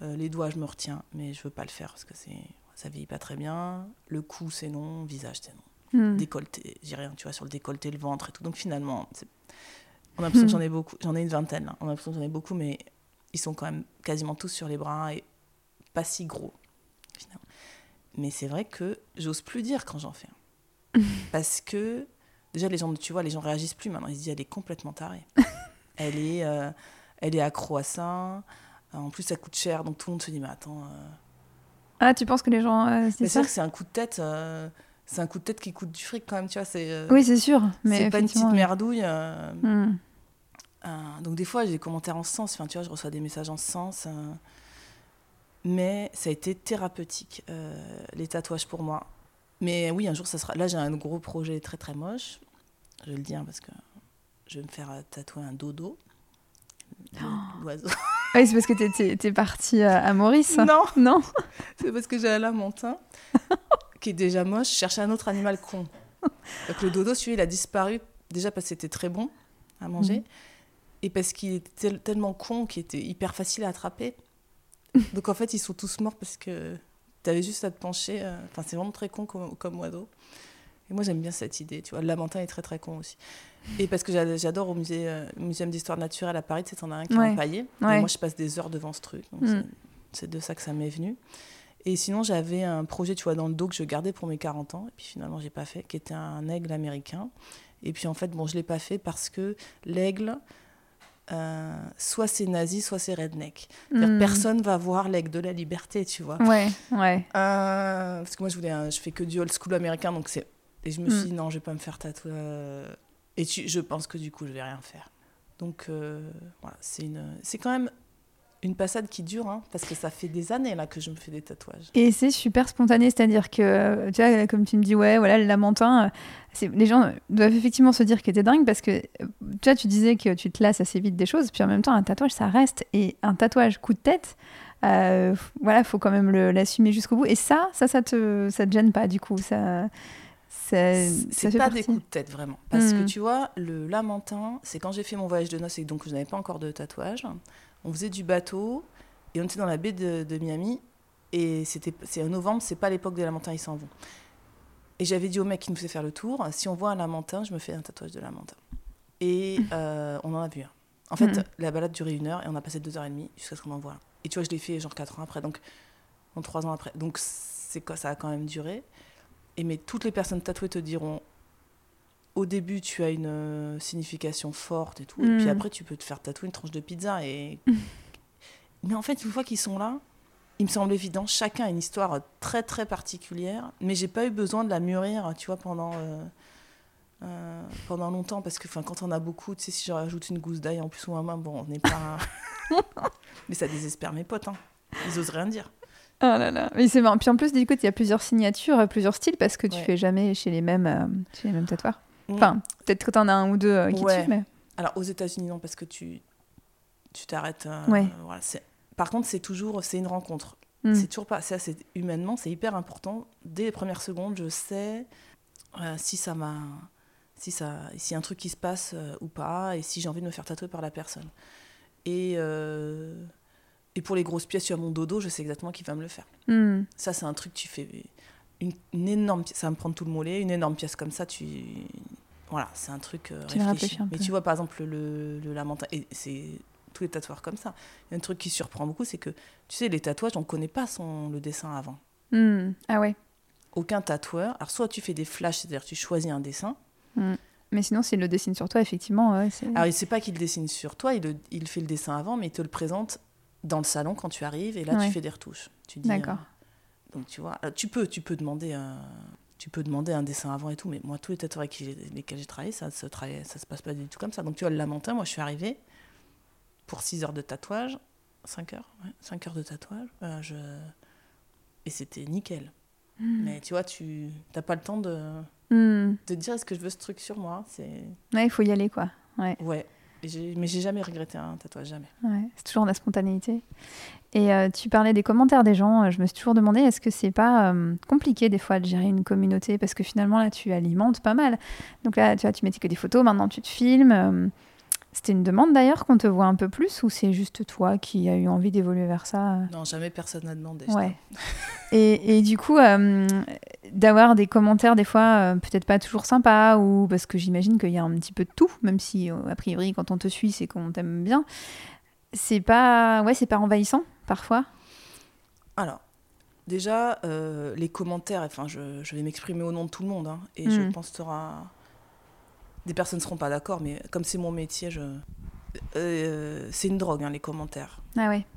Les doigts, je me retiens, mais je veux pas le faire parce que c'est, ça vieillit pas très bien. Le cou, c'est non. Visage, c'est non. Hmm. Décolleté, j'ai rien, tu vois, sur le décolleté, le ventre et tout. Donc, finalement, on a l'impression que j'en ai beaucoup. J'en ai une vingtaine, là. On a l'impression que j'en ai beaucoup, mais ils sont quand même quasiment tous sur les bras et pas si gros, finalement. Mais c'est vrai que j'ose plus dire quand j'en fais un. Parce que déjà les gens tu vois les gens réagissent plus maintenant ils se disent elle est complètement tarée elle est euh, elle est accro à ça. En plus, ça coûte cher, donc tout le monde se dit, mais attends. Ah, tu penses que les gens. mais c'est ça c'est un coup de tête. c'est un coup de tête qui coûte du fric quand même, tu vois. C'est, oui, c'est sûr. Mais c'est pas une petite merdouille. Hmm. donc des fois, j'ai des commentaires en ce sens. Enfin, tu vois, je reçois des messages en ce sens. Mais ça a été thérapeutique, les tatouages pour moi. Mais oui, un jour, ça sera. Là, j'ai un gros projet très très moche. Je vais le dire parce que je vais me faire tatouer un dodo. L'oiseau. oui, c'est parce que t'es, es, partie à, Maurice Non. Non. c'est parce que j'ai un lamentin qui est déjà moche. Je cherchais un autre animal con. Donc le dodo, celui, il a disparu déjà parce que c'était très bon à manger. Mhm. Et parce qu'il était tellement con qu'il était hyper facile à attraper. Donc en fait, ils sont tous morts parce que tu avais juste à te pencher. Euh, enfin, c'est vraiment très con comme, comme oiseau. Et moi, j'aime bien cette idée, tu vois. Le lamentin est très, très con aussi. Et parce que j'adore au musée, euh, Muséum d'histoire naturelle à Paris, tu sais, en as un qui est empaillé. Et moi, je passe des heures devant ce truc. Mm. c'est de ça que ça m'est venu. Et sinon, j'avais un projet, tu vois, dans le dos que je gardais pour mes 40 ans. Et puis finalement, j'ai pas fait, qui était un aigle américain. Et puis en fait, bon, je l'ai pas fait parce que l'aigle, euh, soit c'est nazi, soit c'est redneck. Mm. Personne va voir l'aigle de la liberté, tu vois. Ouais, ouais. Euh, parce que moi, je voulais, je fais que du old school américain, donc c'est. Et je me suis dit, mm. non, je vais pas me faire tatouer et je pense que du coup, je vais rien faire. Donc euh, voilà, c'est une, c'est quand même une passade qui dure, hein, parce que ça fait des années là que je me fais des tatouages. Et c'est super spontané, c'est-à-dire que, tu vois, comme tu me dis, ouais, voilà, le lamentin, euh, les gens doivent effectivement se dire que t'es dingue, parce que, tu vois, tu disais que tu te lasses assez vite des choses, puis en même temps, un tatouage, ça reste, et un tatouage coup de tête, euh, voilà, faut quand même l'assumer jusqu'au bout. Et ça, ça, ça te, ça te gêne pas, du coup, ça c'est pas des coups de tête vraiment. Parce que hmm. tu vois, le lamentin, c'est quand j'ai fait mon voyage de noces et donc je n'avais pas encore de tatouage. On faisait du bateau et on était dans la baie de, Miami. Et c'était c'est en novembre, c'est pas l'époque des lamentins, ils s'en vont. Et j'avais dit au mec qui nous faisait faire le tour si on voit un lamentin, je me fais un tatouage de lamentin. Et euh, on en a vu un. En fait, hmm. la balade durait une heure et on a passé deux heures et demie jusqu'à ce qu'on en voit un. Et tu vois, je l'ai fait genre quatre ans après, donc, donc trois ans après. Donc c'est quoi, ça a quand même duré. Et mais toutes les personnes tatouées te diront au début tu as une euh, signification forte et tout, et puis mm. après tu peux te faire tatouer une tranche de pizza et. mais en fait, une fois qu'ils sont là, il me semble évident, chacun a une histoire très très particulière, mais j'ai pas eu besoin de la mûrir, tu vois, pendant. Euh, euh, pendant longtemps parce que quand on a beaucoup, tu sais, si je rajoute une gousse d'ail en plus ou en main, bon, on n'est pas. mais ça désespère mes potes, hein. ils osent rien dire. Oh là là, mais c'est marrant. Puis en plus, du coup, il y a plusieurs signatures, plusieurs styles, parce que tu fais jamais chez les mêmes, euh, chez les mêmes tatoueurs. Mm. Enfin, peut-être que tu en as un ou deux euh, qui ouais. mais... Alors, aux États-Unis, non, parce que tu tu t'arrêtes. ouais. voilà, Par contre, c'est toujours c'est une rencontre. Mm. C'est toujours pas. C'est humainement, c'est hyper important. Dès les premières secondes, je sais si ça m'a. Si ça, si y a un truc qui se passe ou pas, et si j'ai envie de me faire tatouer par la personne. Et et pour les grosses pièces sur mon dodo, je sais exactement qui va me le faire. Hmm. Ça, c'est un truc, tu fais une, énorme pièce, ça va me prendre tout le mollet, une énorme pièce comme ça, tu. Voilà, c'est un truc euh, réfléchi. Mais tu vois, par exemple, le, le lamentin, et c'est tous les tatoueurs comme ça. Il y a un truc qui surprend beaucoup, c'est que, tu sais, les tatouages, on ne connaît pas son, le dessin avant. Hmm. Ah ouais. Aucun tatoueur. Alors, soit tu fais des flashs, c'est-à-dire tu choisis un dessin. Hmm. Mais sinon, s'il le dessine sur toi, effectivement. Ouais, Alors, il ne sait pas qu'il dessine sur toi, il, il fait le dessin avant, mais il te le présente dans le salon quand tu arrives et là tu fais des retouches. Tu dis, D'accord. Euh, donc tu vois, tu peux, tu peux demander un, tu peux demander un dessin avant et tout, mais moi tous les tatoueurs avec lesquels j'ai travaillé, ça se travaille, ça se passe pas du tout comme ça. Donc tu vois le lamentin, moi je suis arrivée pour 6 heures de tatouage, 5 heures, 5 heures de tatouage, euh, je... et c'était nickel. Hmm. Mais tu vois, tu n'as pas le temps de, hmm. de dire est-ce que je veux ce truc sur moi? Ouais, il faut y aller quoi. Ouais. Ouais mais j'ai jamais regretté un tatouage, jamais. C'est toujours la spontanéité. Et euh, tu parlais des commentaires des gens. Euh, je me suis toujours demandé, est-ce que c'est pas euh, compliqué des fois de gérer une communauté? Parce que finalement, là, tu alimentes pas mal. Donc là, tu vois, tu mettais que des photos, maintenant tu te filmes. C'était une demande d'ailleurs qu'on te voit un peu plus ou c'est juste toi qui as eu envie d'évoluer vers ça Non, jamais personne n'a demandé. Ouais. et, et, du coup, euh, d'avoir des commentaires des fois euh, peut-être pas toujours sympas ou parce que j'imagine qu'il y a un petit peu de tout, même si euh, a priori quand on te suit c'est qu'on t'aime bien. C'est pas, ouais, c'est pas envahissant parfois? Alors, déjà les commentaires. Enfin, je, je vais m'exprimer au nom de tout le monde hein, et je hmm. pense que tu auras des personnes ne seront pas d'accord, mais comme c'est mon métier, je, euh, c'est une drogue, hein, les commentaires. Ah ouais.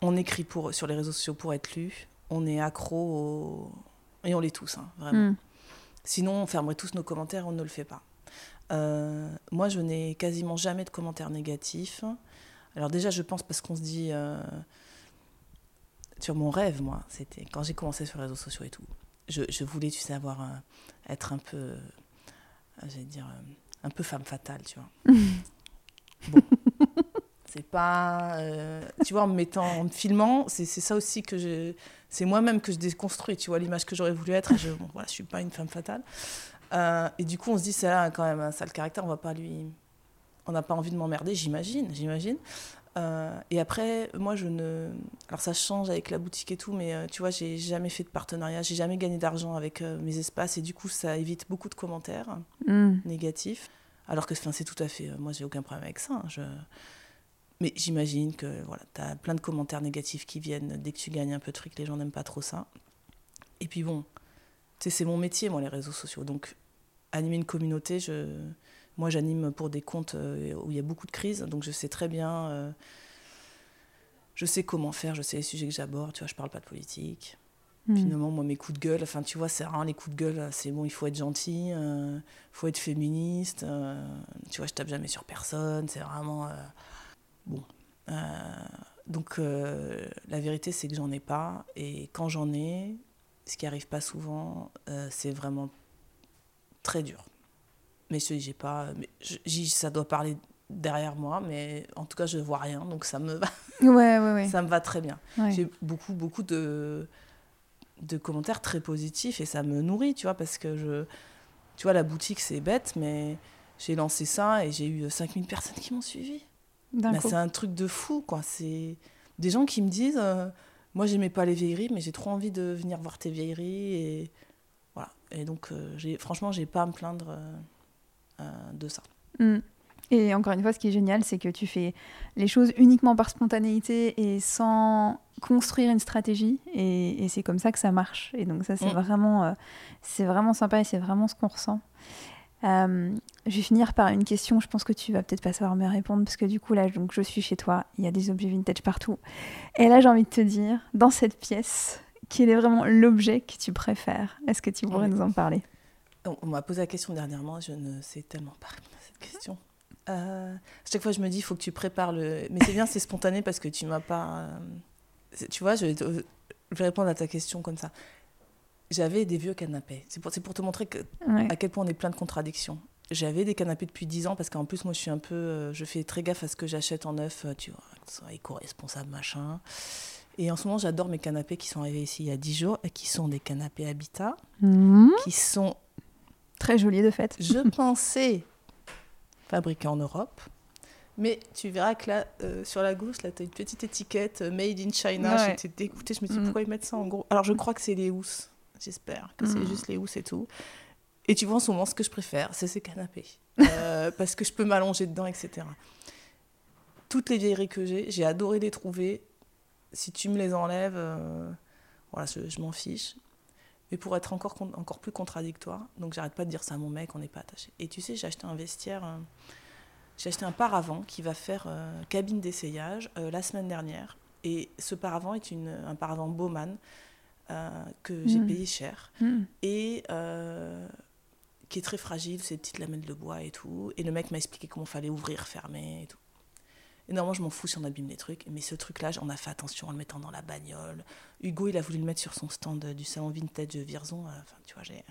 On écrit pour, sur les réseaux sociaux pour être lu. On est accro au... Et on l'est tous, hein, vraiment. Mm. Sinon, on fermerait tous nos commentaires, on ne le fait pas. Euh, moi, je n'ai quasiment jamais de commentaires négatifs. Alors déjà, je pense parce qu'on se dit... euh, sur mon rêve, moi, c'était quand j'ai commencé sur les réseaux sociaux et tout. Je, je voulais, tu sais, avoir être un peu... J'allais dire... un peu femme fatale, tu vois. bon. C'est pas... euh, tu vois, en me mettant... En me filmant, c'est ça aussi que je... C'est moi-même que je déconstruis, tu vois, l'image que j'aurais voulu être. Je, bon, voilà, je suis pas une femme fatale. Euh, et du coup, on se dit, c'est là quand même un sale caractère, on va pas lui. On n'a pas envie de m'emmerder, j'imagine, j'imagine. Euh, et après, moi, je ne. Alors, ça change avec la boutique et tout, mais euh, tu vois, j'ai jamais fait de partenariat, j'ai jamais gagné d'argent avec euh, mes espaces, et du coup, ça évite beaucoup de commentaires Mm. négatifs. Alors que c'est tout à fait. moi, j'ai aucun problème avec ça. hein, je... Mais j'imagine que voilà, tu as plein de commentaires négatifs qui viennent dès que tu gagnes un peu de fric, les gens n'aiment pas trop ça. Et puis bon, tu sais, c'est mon métier, moi, les réseaux sociaux. Donc, animer une communauté, je... moi, j'anime pour des comptes euh, où il y a beaucoup de crises. Donc, je sais très bien. euh, Je sais comment faire, je sais les sujets que j'aborde. Tu vois, je parle pas de politique. Mm. Finalement, moi, mes coups de gueule, enfin, tu vois, c'est rare, les coups de gueule, c'est bon, il faut être gentil, il faut être féministe, euh, tu vois, je tape jamais sur personne, c'est vraiment... euh, bon. Euh, donc, euh, la vérité, c'est que j'en ai pas, et quand j'en ai, ce qui arrive pas souvent, euh, c'est vraiment très dur. Mais je j'ai pas... Mais je- ça doit parler derrière moi, mais en tout cas, je vois rien, donc ça me va, Ouais, ouais, ouais. ça me va très bien. J'ai beaucoup, beaucoup de, de commentaires très positifs et ça me nourrit, tu vois, parce que je. Tu vois, la boutique, c'est bête, mais j'ai lancé ça et j'ai eu 5000 personnes qui m'ont suivi. Coup. c'est un truc de fou, quoi. C'est des gens qui me disent euh, Moi, j'aimais pas les vieilleries, mais j'ai trop envie de venir voir tes vieilleries. Et voilà. Et donc, euh, j'ai- franchement, j'ai pas à me plaindre euh, de ça. Mm. Et encore une fois, ce qui est génial, c'est que tu fais les choses uniquement par spontanéité et sans construire une stratégie. Et, et c'est comme ça que ça marche. Et donc ça, c'est Mm. vraiment, euh, c'est vraiment sympa et c'est vraiment ce qu'on ressent. Euh, je vais finir par une question. Je pense que tu vas peut-être pas savoir me répondre parce que du coup là, donc je suis chez toi. Il y a des objets vintage partout. Et là, j'ai envie de te dire, dans cette pièce, quel est vraiment l'objet que tu préfères? Est-ce que tu pourrais Oui. nous en parler? On, m'a posé la question dernièrement, je ne sais tellement pas répondre à cette question. Euh, chaque fois, je me dis, il faut que tu prépares le. Mais c'est bien, c'est spontané parce que tu m'as pas. euh, Tu vois, je vais, te- je vais répondre à ta question comme ça. J'avais des vieux canapés. C'est pour, pour te montrer que, Ouais. à quel point on est plein de contradictions. J'avais des canapés depuis 10 ans parce qu'en plus, moi, je suis un peu. euh, je fais très gaffe à ce que j'achète en neuf, tu vois, que ce soit éco-responsable, machin. Et en ce moment, j'adore mes canapés qui sont arrivés ici il y a 10 jours et qui sont des canapés Habitat, Mhm. qui sont Très joli de fait. je pensais fabriqué en Europe. Mais tu verras que là, euh, sur la gauche, là, tu as une petite étiquette euh, Made in China. Ouais. J'étais dégoûtée. Je me suis dit, Mm. pourquoi ils mettent ça en gros? Alors, je crois que c'est les housses. J'espère que c'est Mm. juste les housses et tout. Et tu vois, en ce moment, ce que je préfère, c'est ces canapés. Euh, parce que je peux m'allonger dedans, etc. Toutes les vieilleries que j'ai, j'ai adoré les trouver. Si tu me les enlèves, voilà, je, je m'en fiche. Mais pour être encore, encore plus contradictoire, donc j'arrête pas de dire ça à mon mec, on n'est pas attaché. Et tu sais, j'ai acheté un vestiaire, euh, j'ai acheté un paravent qui va faire euh, cabine d'essayage euh, la semaine dernière. Et ce paravent est une, un paravent Bowman que j'ai Mm. payé cher Mhm. et qui est très fragile, c'est des petites lamelles de bois et tout. Et le mec m'a expliqué comment fallait ouvrir, fermer et tout. Et normalement, je m'en fous si on abîme les trucs, mais ce truc-là, on a fait attention en le mettant dans la bagnole. Hugo, il a voulu le mettre sur son stand du salon vintage Virzon. euh, Enfin, tu vois, j'ai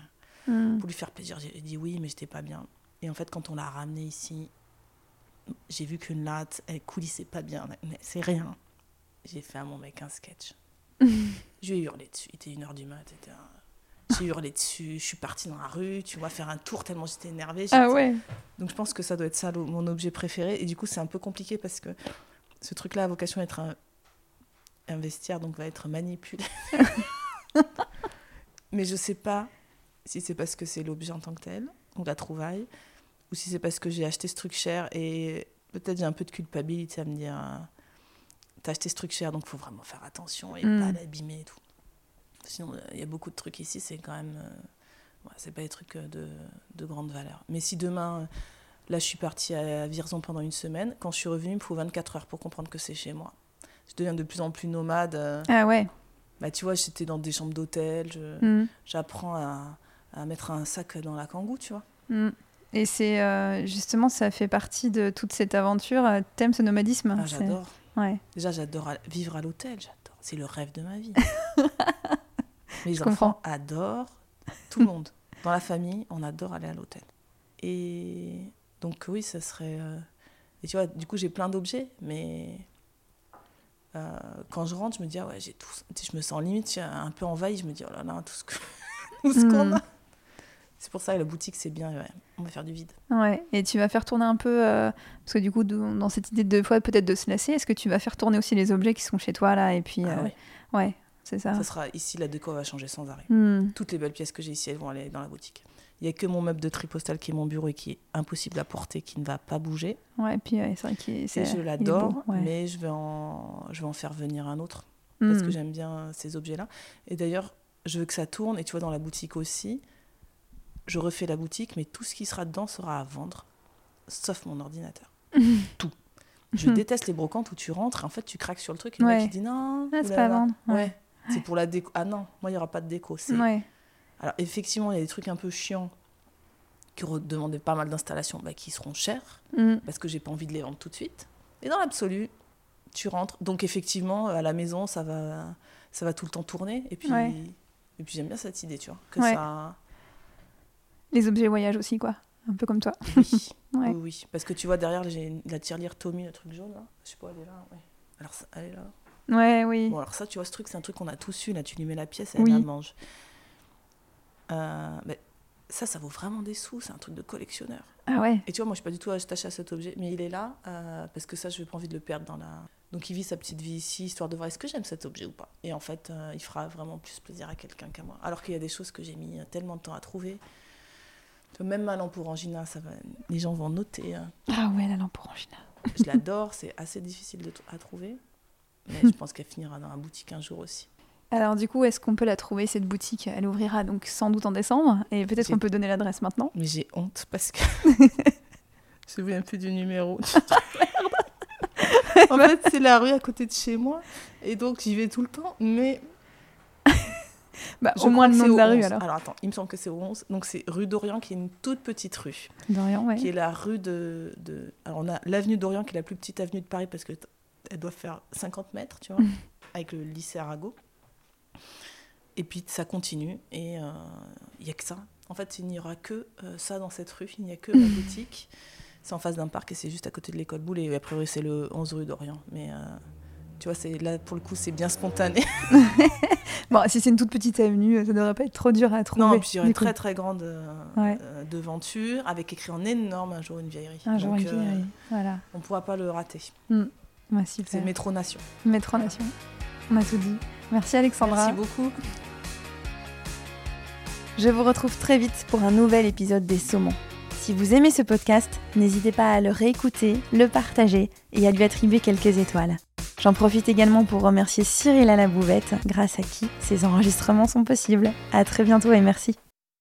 Mhm. pour lui faire plaisir, j'ai dit oui, mais j'étais pas bien. Et en fait, quand on l'a ramené ici, j'ai vu qu'une latte, elle coulissait pas bien, mais c'est rien. J'ai fait à mon mec un sketch. je lui ai hurlé dessus, il était 1h du mat, etc. J'ai hurlé dessus, je suis partie dans la rue, tu vois, faire un tour tellement j'étais énervée. Ah ouais. Donc je pense que ça doit être ça mon objet préféré. Et du coup, c'est un peu compliqué parce que ce truc-là a vocation à être un, un vestiaire, donc va être manipulé. Mais je sais pas si c'est parce que c'est l'objet en tant que tel, ou la trouvaille, ou si c'est parce que j'ai acheté ce truc cher et peut-être j'ai un peu de culpabilité à me dire euh, t'as acheté ce truc cher, donc faut vraiment faire attention et Mm. pas l'abîmer et tout. Sinon, euh, il y a beaucoup de trucs ici, c'est quand même. euh, ouais, c'est pas des trucs euh, de, de grande valeur. Mais si demain, Là, je suis partie à Vierzon pendant une semaine. Quand je suis revenue, il me faut 24 heures pour comprendre que c'est chez moi. Je deviens de plus en plus nomade. euh. Ah ouais. Bah, tu vois, j'étais dans des chambres d'hôtel. Mm. J'apprends à, à mettre un sac dans la kangou, tu vois. Mm. Et c'est euh, justement, ça fait partie de toute cette aventure. euh, T'aimes ce nomadisme Ah, j'adore. Ouais. Déjà, j'adore vivre à l'hôtel. J'adore. C'est le rêve de ma vie. Mes Je enfants comprends. adorent. Tout le monde. Dans la famille, on adore aller à l'hôtel. Et donc, oui, ça serait. euh, Et tu vois, du coup, j'ai plein d'objets, mais. euh, quand je rentre, je me dis, ah ouais, j'ai tout. Je me sens limite un peu envahie. Je me dis, oh là là, tout ce tout ce qu'on Mm. a. C'est pour ça que la boutique, c'est bien. ouais, On va faire du vide. Ouais. Et tu vas faire tourner un peu, euh, parce que du coup, dans cette idée de fois peut-être de se lasser, est-ce que tu vas faire tourner aussi les objets qui sont chez toi là Et puis, Ah euh, ouais. ouais, c'est ça. Ça sera ici, la déco va changer sans arrêt. Mm. Toutes les belles pièces que j'ai ici, elles vont aller dans la boutique. Il n'y a que mon meuble de tri postal qui est mon bureau et qui est impossible à porter, qui ne va pas bouger. Ouais, puis ouais, c'est vrai qu'il Et c'est- je l'adore, ouais. mais je vais, en... je vais en faire venir un autre parce Mm. que j'aime bien ces objets-là. Et d'ailleurs, je veux que ça tourne. Et tu vois, dans la boutique aussi, je refais la boutique, mais tout ce qui sera dedans sera à vendre, sauf mon ordinateur. tout. Je déteste les brocantes où tu rentres et en fait tu craques sur le truc et le Ouais. mec il dit non. Ah, c'est pas à vendre, ouais. Ouais. C'est pour la déco. Ah non, moi il n'y aura pas de déco. Ouais. alors effectivement, il y a des trucs un peu chiants qui demandaient pas mal d'installations, bah, qui seront chers Mm. parce que j'ai pas envie de les vendre tout de suite. Et dans l'absolu, tu rentres. Donc effectivement, à la maison, ça va, ça va tout le temps tourner. Et puis, Ouais. et puis j'aime bien cette idée, tu vois, que Ouais. ça. Les objets voyage aussi, quoi. Un peu comme toi. Oui, oui, oui. Parce que tu vois derrière, j'ai la tirelire Tommy, le truc jaune là. Je sais pas, elle est là. Alors elle est là. Ouais, oui. Bon, alors ça, tu vois, ce truc, c'est un truc qu'on a tous eu. Là, tu lui mets la pièce et elle Oui. la mange. Euh, mais ça, ça vaut vraiment des sous. C'est un truc de collectionneur. Ah ouais. Et tu vois, moi, je suis pas du tout attachée à cet objet, mais il est là euh, parce que ça, je n'ai pas envie de le perdre dans la. Donc, il vit sa petite vie ici, histoire de voir est-ce que j'aime cet objet ou pas? Et en fait, euh, il fera vraiment plus plaisir à quelqu'un qu'à moi. Alors qu'il y a des choses que j'ai mis tellement de temps à trouver. Même ma lampe orangina, ça va... les gens vont noter. hein. Ah ouais, la lampe orangina. Je l'adore, c'est assez difficile de à trouver. Mais je pense qu'elle finira dans la boutique un jour aussi. Alors du coup, est-ce qu'on peut la trouver cette boutique? Elle ouvrira donc sans doute en décembre et peut-être qu'on peut donner l'adresse maintenant. Mais j'ai honte parce que. je me souviens plus du numéro. en fait, c'est la rue à côté de chez moi. Et donc, j'y vais tout le temps. Mais. Bah, au moins le que nom de la rue 11. alors. Alors, attends, il me semble que c'est au 11. Donc, c'est rue d'Orient, qui est une toute petite rue. Dorian, ouais. Qui est la rue de. de... Alors, on a l'avenue d'Orient, qui est la plus petite avenue de Paris, parce qu'elle doit faire 50 mètres, tu vois, avec le lycée Arago. Et puis, ça continue. Et euh, il y a que ça. En fait, il n'y aura que euh, ça dans cette rue. Il n'y a que la boutique. C'est en face d'un parc et c'est juste à côté de l'école Boulle. Et a priori, c'est le 11 rue d'Orient. Mais euh, tu vois, c'est là, pour le coup, c'est bien spontané. Bon, si c'est une toute petite avenue, ça devrait pas être trop dur à trouver. non, et puis il y aura du une très très grande euh, Ouais. euh, devanture avec écrit en énorme un jour une vieillerie. Un jour Donc, une euh, vieillerie, Voilà. on ne pourra pas le rater. Ouais, C'est. Métro Nation. Métro Nation. On a tout dit. Merci Alexandra. Merci beaucoup. Je vous retrouve très vite pour un nouvel épisode des Saumons. Si vous aimez ce podcast, n'hésitez pas à le réécouter, le partager et à lui attribuer quelques étoiles. J'en profite également pour remercier Cyril à la bouvette, grâce à qui ces enregistrements sont possibles. À très bientôt et merci.